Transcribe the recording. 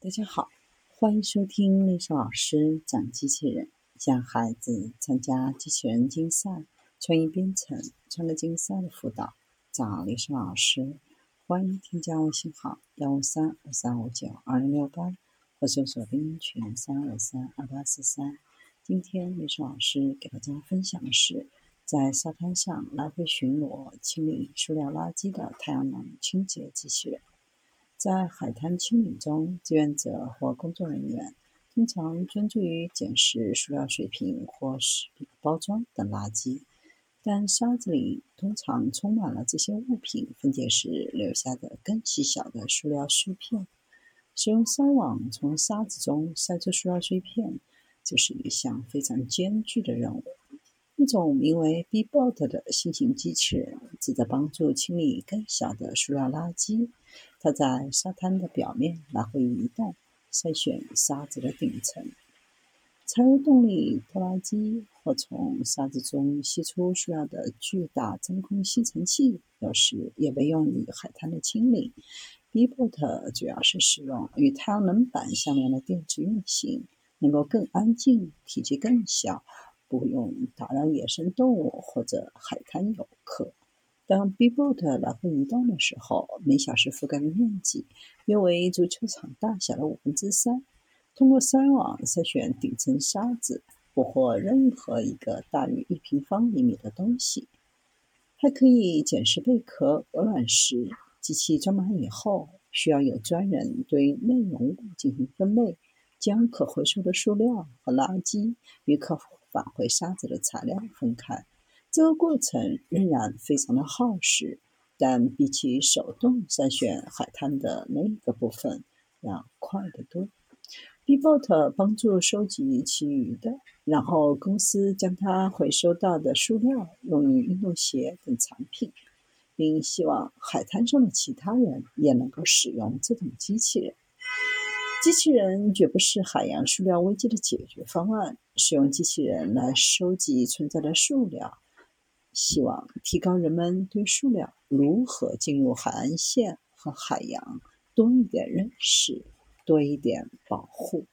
大家好，欢迎收听丽莎老师讲机器人，教孩子参加机器人竞赛、创意编程、创客竞赛的辅导。找丽莎老师，欢迎添加微信号幺五三二三五九二零六八，或搜索钉钉群三二三二八四三。今天丽莎老师给大家分享的是，在沙滩上来回巡逻、清理塑料垃圾的太阳能清洁机器人。在海滩清理中，志愿者或工作人员通常专注于捡拾塑料水瓶或食品包装等垃圾，但沙子里通常充满了这些物品分解时留下的更细小的塑料碎片。使用筛网从沙子中筛出塑料碎片，就是一项非常艰巨的任务。一种名为 BeBot 的新型机器人，旨在帮助清理更小的塑料垃圾。它在沙滩的表面来回移动，筛选沙子的顶层。柴油动力拖拉机或从沙子中吸出塑料的巨大真空吸尘器，有时也被用于海滩的清理。BeBot 主要是使用与太阳能板相连的电池运行，能够更安静，体积更小。不用打扰野生动物或者海滩游客。当 B-boat 来回移动的时候，每小时覆盖的面积约为足球场大小的五分之三。通过筛网筛选顶层沙子，捕获任何一个大于一平方厘米的东西。还可以捡拾贝壳、鹅卵石。机器装满以后，需要有专人对内容物进行分类，将可回收的塑料和垃圾与可。返回沙子的材料分开，这个过程仍然非常的耗时，但比起手动筛选海滩的那个部分要快得多。B-Bot 帮助收集其余的，然后公司将它回收到的塑料用于运动鞋等产品，并希望海滩上的其他人也能够使用这种机器人。机器人绝不是海洋塑料危机的解决方案。使用机器人来收集存在的塑料，希望提高人们对塑料如何进入海岸线和海洋多一点认识，多一点保护。